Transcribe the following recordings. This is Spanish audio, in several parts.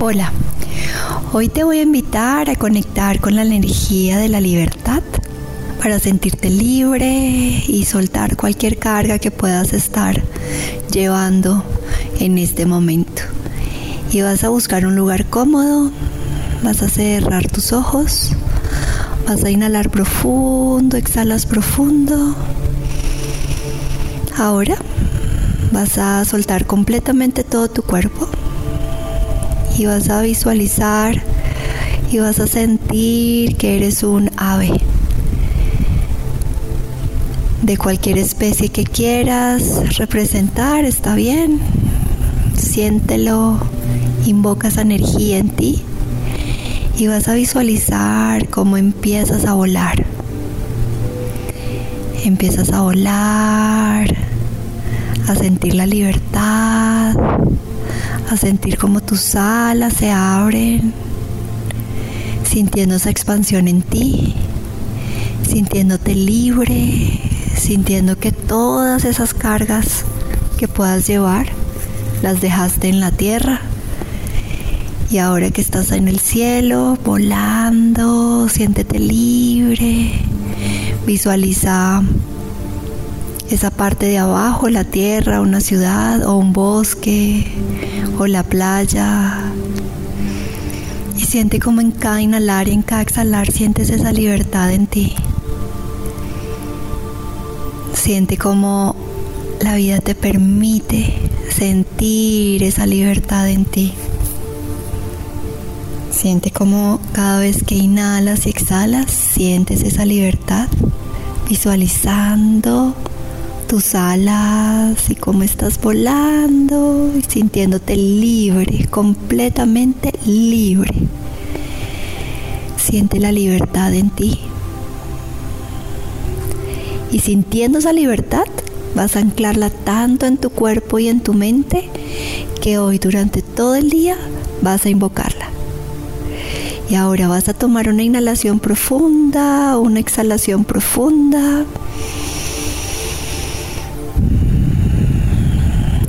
Hola, hoy te voy a invitar a conectar con la energía de la libertad para sentirte libre y soltar cualquier carga que puedas estar llevando en este momento. Y vas a buscar un lugar cómodo, vas a cerrar tus ojos, vas a inhalar profundo, exhalas profundo. Ahora vas a soltar completamente todo tu cuerpo y vas a visualizar y vas a sentir que eres un ave de cualquier especie que quieras representar, está bien. Siéntelo, invoca esa energía en ti y vas a visualizar cómo empiezas a volar. Empiezas a volar, a sentir la libertad, a sentir como tus alas se abren, sintiendo esa expansión en ti, sintiéndote libre, sintiendo que todas esas cargas que puedas llevar las dejaste en la tierra. Y ahora que estás en el cielo, volando, siéntete libre, visualiza esa parte de abajo, la tierra, una ciudad o un bosque o la playa. Y siente como en cada inhalar y en cada exhalar sientes esa libertad en ti. Siente como la vida te permite sentir esa libertad en ti. Siente como cada vez que inhalas y exhalas, sientes esa libertad, visualizando tus alas y cómo estás volando y sintiéndote libre, completamente libre. Siente la libertad en ti. Y sintiendo esa libertad, vas a anclarla tanto en tu cuerpo y en tu mente que hoy durante todo el día vas a invocarla. Y ahora vas a tomar una inhalación profunda, una exhalación profunda.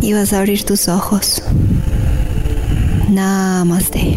Y vas a abrir tus ojos. Namaste.